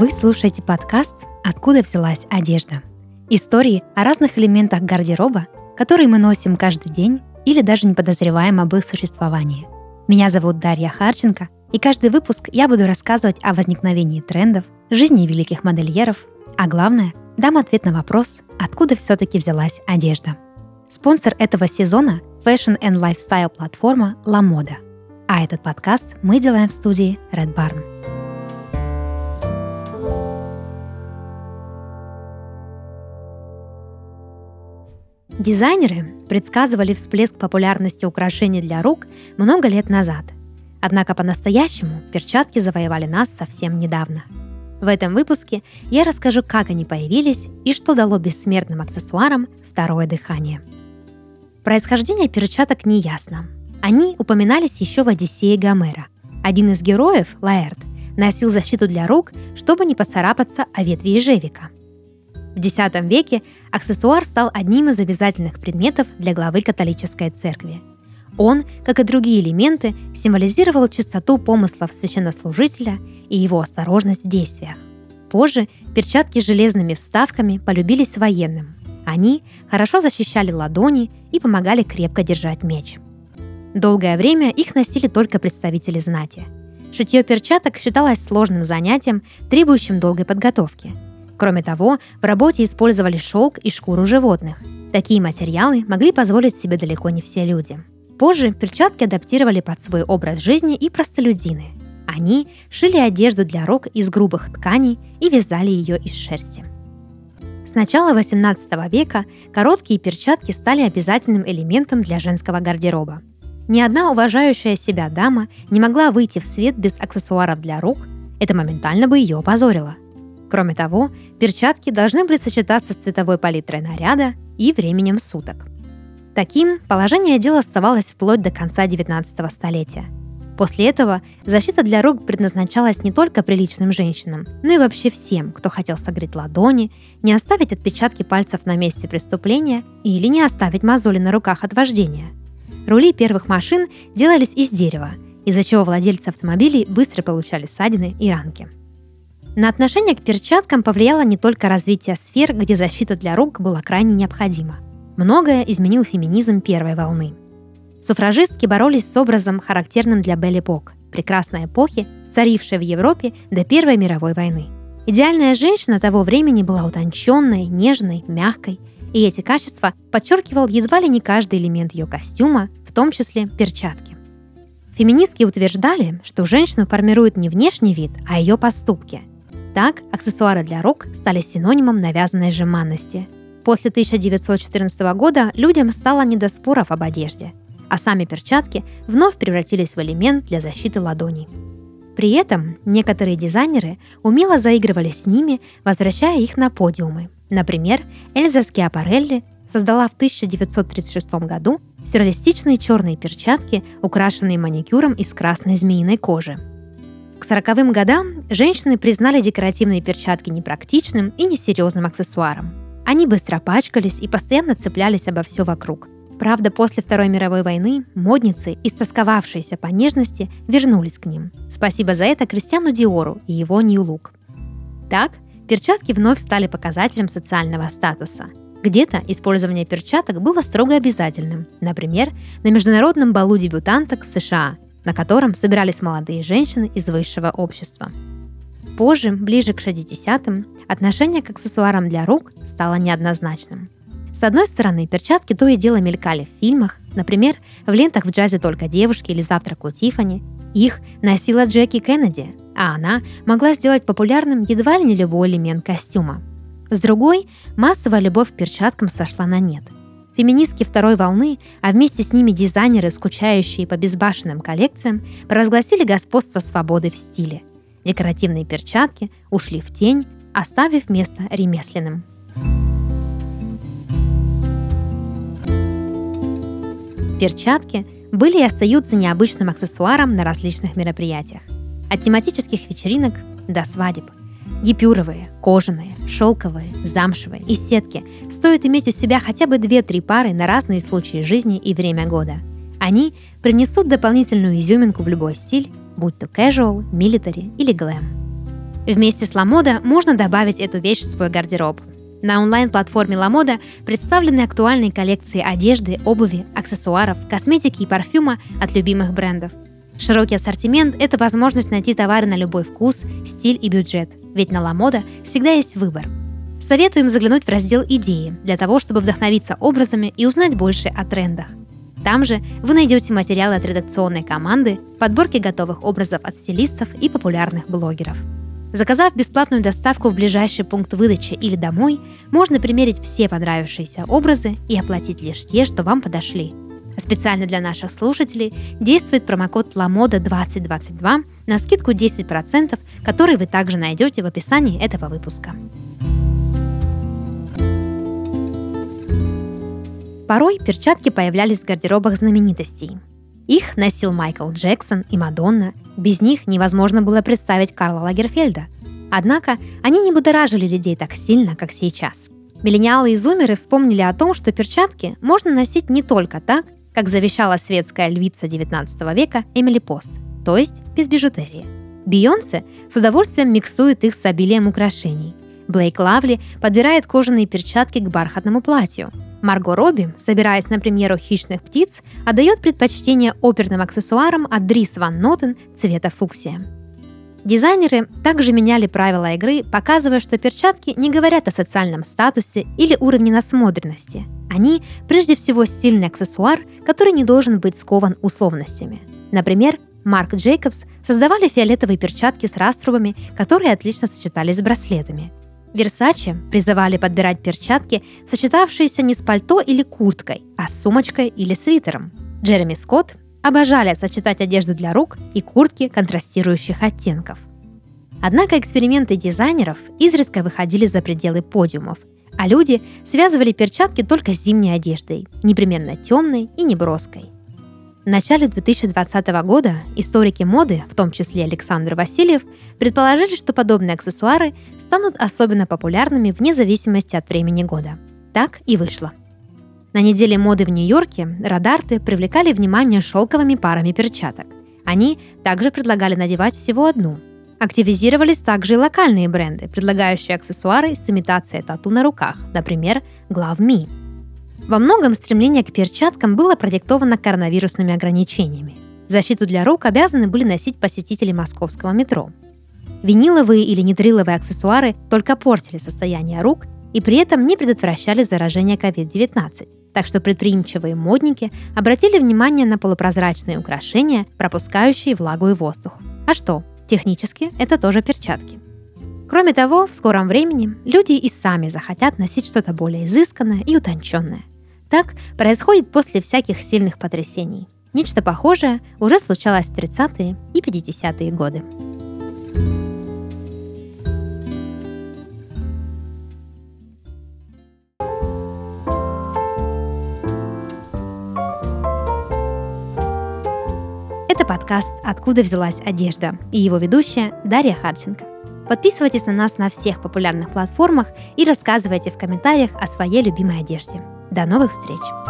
Вы слушаете подкаст «Откуда взялась одежда?» Истории о разных элементах гардероба, которые мы носим каждый день или даже не подозреваем об их существовании. Меня зовут Дарья Харченко, и каждый выпуск я буду рассказывать о возникновении трендов, жизни великих модельеров, а главное, дам ответ на вопрос, откуда все-таки взялась одежда. Спонсор этого сезона – Fashion and Lifestyle платформа La Moda. А этот подкаст мы делаем в студии Red Barn. Дизайнеры предсказывали всплеск популярности украшений для рук много лет назад. Однако по-настоящему перчатки завоевали нас совсем недавно. В этом выпуске я расскажу, как они появились и что дало бессмертным аксессуарам второе дыхание. Происхождение перчаток не ясно. Они упоминались еще в «Одиссее Гомера». Один из героев, Лаэрт, носил защиту для рук, чтобы не поцарапаться о ветви ежевика – в X веке аксессуар стал одним из обязательных предметов для главы католической церкви. Он, как и другие элементы, символизировал чистоту помыслов священнослужителя и его осторожность в действиях. Позже перчатки с железными вставками полюбились военным. Они хорошо защищали ладони и помогали крепко держать меч. Долгое время их носили только представители знати. Шитье перчаток считалось сложным занятием, требующим долгой подготовки – Кроме того, в работе использовали шелк и шкуру животных. Такие материалы могли позволить себе далеко не все люди. Позже перчатки адаптировали под свой образ жизни и простолюдины. Они шили одежду для рук из грубых тканей и вязали ее из шерсти. С начала 18 века короткие перчатки стали обязательным элементом для женского гардероба. Ни одна уважающая себя дама не могла выйти в свет без аксессуаров для рук, это моментально бы ее опозорило – Кроме того, перчатки должны были сочетаться с цветовой палитрой наряда и временем суток. Таким положение дела оставалось вплоть до конца 19 столетия. После этого защита для рук предназначалась не только приличным женщинам, но и вообще всем, кто хотел согреть ладони, не оставить отпечатки пальцев на месте преступления или не оставить мозоли на руках от вождения. Рули первых машин делались из дерева, из-за чего владельцы автомобилей быстро получали ссадины и ранки – на отношение к перчаткам повлияло не только развитие сфер, где защита для рук была крайне необходима. Многое изменил феминизм первой волны. Суфражистки боролись с образом, характерным для Беллипок, прекрасной эпохи, царившей в Европе до Первой мировой войны. Идеальная женщина того времени была утонченной, нежной, мягкой, и эти качества подчеркивал едва ли не каждый элемент ее костюма, в том числе перчатки. Феминистки утверждали, что женщину формирует не внешний вид, а ее поступки – так, аксессуары для рук стали синонимом навязанной жеманности. После 1914 года людям стало не до споров об одежде, а сами перчатки вновь превратились в элемент для защиты ладоней. При этом некоторые дизайнеры умело заигрывали с ними, возвращая их на подиумы. Например, Эльза Скиапарелли создала в 1936 году сюрреалистичные черные перчатки, украшенные маникюром из красной змеиной кожи – к сороковым годам женщины признали декоративные перчатки непрактичным и несерьезным аксессуаром. Они быстро пачкались и постоянно цеплялись обо все вокруг. Правда, после Второй мировой войны модницы, истосковавшиеся по нежности, вернулись к ним. Спасибо за это Кристиану Диору и его Look. Так, перчатки вновь стали показателем социального статуса. Где-то использование перчаток было строго обязательным, например, на международном балу дебютанток в США – на котором собирались молодые женщины из высшего общества. Позже, ближе к 60-м, отношение к аксессуарам для рук стало неоднозначным. С одной стороны, перчатки то и дело мелькали в фильмах, например, в лентах в джазе «Только девушки» или «Завтрак у Тиффани». Их носила Джеки Кеннеди, а она могла сделать популярным едва ли не любой элемент костюма. С другой, массовая любовь к перчаткам сошла на нет – Феминистки второй волны, а вместе с ними дизайнеры, скучающие по безбашенным коллекциям, провозгласили господство свободы в стиле. Декоративные перчатки ушли в тень, оставив место ремесленным. Перчатки были и остаются необычным аксессуаром на различных мероприятиях. От тематических вечеринок до свадеб – Гипюровые, кожаные, шелковые, замшевые и сетки стоит иметь у себя хотя бы 2-3 пары на разные случаи жизни и время года. Они принесут дополнительную изюминку в любой стиль, будь то casual, military или glam. Вместе с Ламода можно добавить эту вещь в свой гардероб. На онлайн-платформе Ламода представлены актуальные коллекции одежды, обуви, аксессуаров, косметики и парфюма от любимых брендов. Широкий ассортимент – это возможность найти товары на любой вкус, стиль и бюджет, ведь на Ламода всегда есть выбор. Советуем заглянуть в раздел «Идеи» для того, чтобы вдохновиться образами и узнать больше о трендах. Там же вы найдете материалы от редакционной команды, подборки готовых образов от стилистов и популярных блогеров. Заказав бесплатную доставку в ближайший пункт выдачи или домой, можно примерить все понравившиеся образы и оплатить лишь те, что вам подошли. Специально для наших слушателей действует промокод LAMODA2022 на скидку 10%, который вы также найдете в описании этого выпуска. Порой перчатки появлялись в гардеробах знаменитостей. Их носил Майкл Джексон и Мадонна. Без них невозможно было представить Карла Лагерфельда. Однако они не будоражили людей так сильно, как сейчас. Миллениалы и зумеры вспомнили о том, что перчатки можно носить не только так, как завещала светская львица XIX века Эмили Пост, то есть без бижутерии. Бейонсе с удовольствием миксует их с обилием украшений. Блейк Лавли подбирает кожаные перчатки к бархатному платью – Марго Робби, собираясь на премьеру «Хищных птиц», отдает предпочтение оперным аксессуарам от Дрис Ван Нотен цвета фуксия. Дизайнеры также меняли правила игры, показывая, что перчатки не говорят о социальном статусе или уровне насмотренности. Они прежде всего стильный аксессуар, который не должен быть скован условностями. Например, Марк Джейкобс создавали фиолетовые перчатки с раструбами, которые отлично сочетались с браслетами. Версаче призывали подбирать перчатки, сочетавшиеся не с пальто или курткой, а с сумочкой или свитером. Джереми Скотт обожали сочетать одежду для рук и куртки контрастирующих оттенков. Однако эксперименты дизайнеров изредка выходили за пределы подиумов, а люди связывали перчатки только с зимней одеждой, непременно темной и неброской – в начале 2020 года историки моды, в том числе Александр Васильев, предположили, что подобные аксессуары станут особенно популярными вне зависимости от времени года. Так и вышло. На неделе моды в Нью-Йорке радарты привлекали внимание шелковыми парами перчаток. Они также предлагали надевать всего одну. Активизировались также и локальные бренды, предлагающие аксессуары с имитацией тату на руках, например, Glove Me – во многом стремление к перчаткам было продиктовано коронавирусными ограничениями. Защиту для рук обязаны были носить посетители московского метро. Виниловые или нитриловые аксессуары только портили состояние рук и при этом не предотвращали заражение COVID-19. Так что предприимчивые модники обратили внимание на полупрозрачные украшения, пропускающие влагу и воздух. А что, технически это тоже перчатки. Кроме того, в скором времени люди и сами захотят носить что-то более изысканное и утонченное. Так происходит после всяких сильных потрясений. Нечто похожее уже случалось в 30-е и 50-е годы. Подкаст «Откуда взялась одежда» и его ведущая Дарья Харченко. Подписывайтесь на нас на всех популярных платформах и рассказывайте в комментариях о своей любимой одежде. До новых встреч!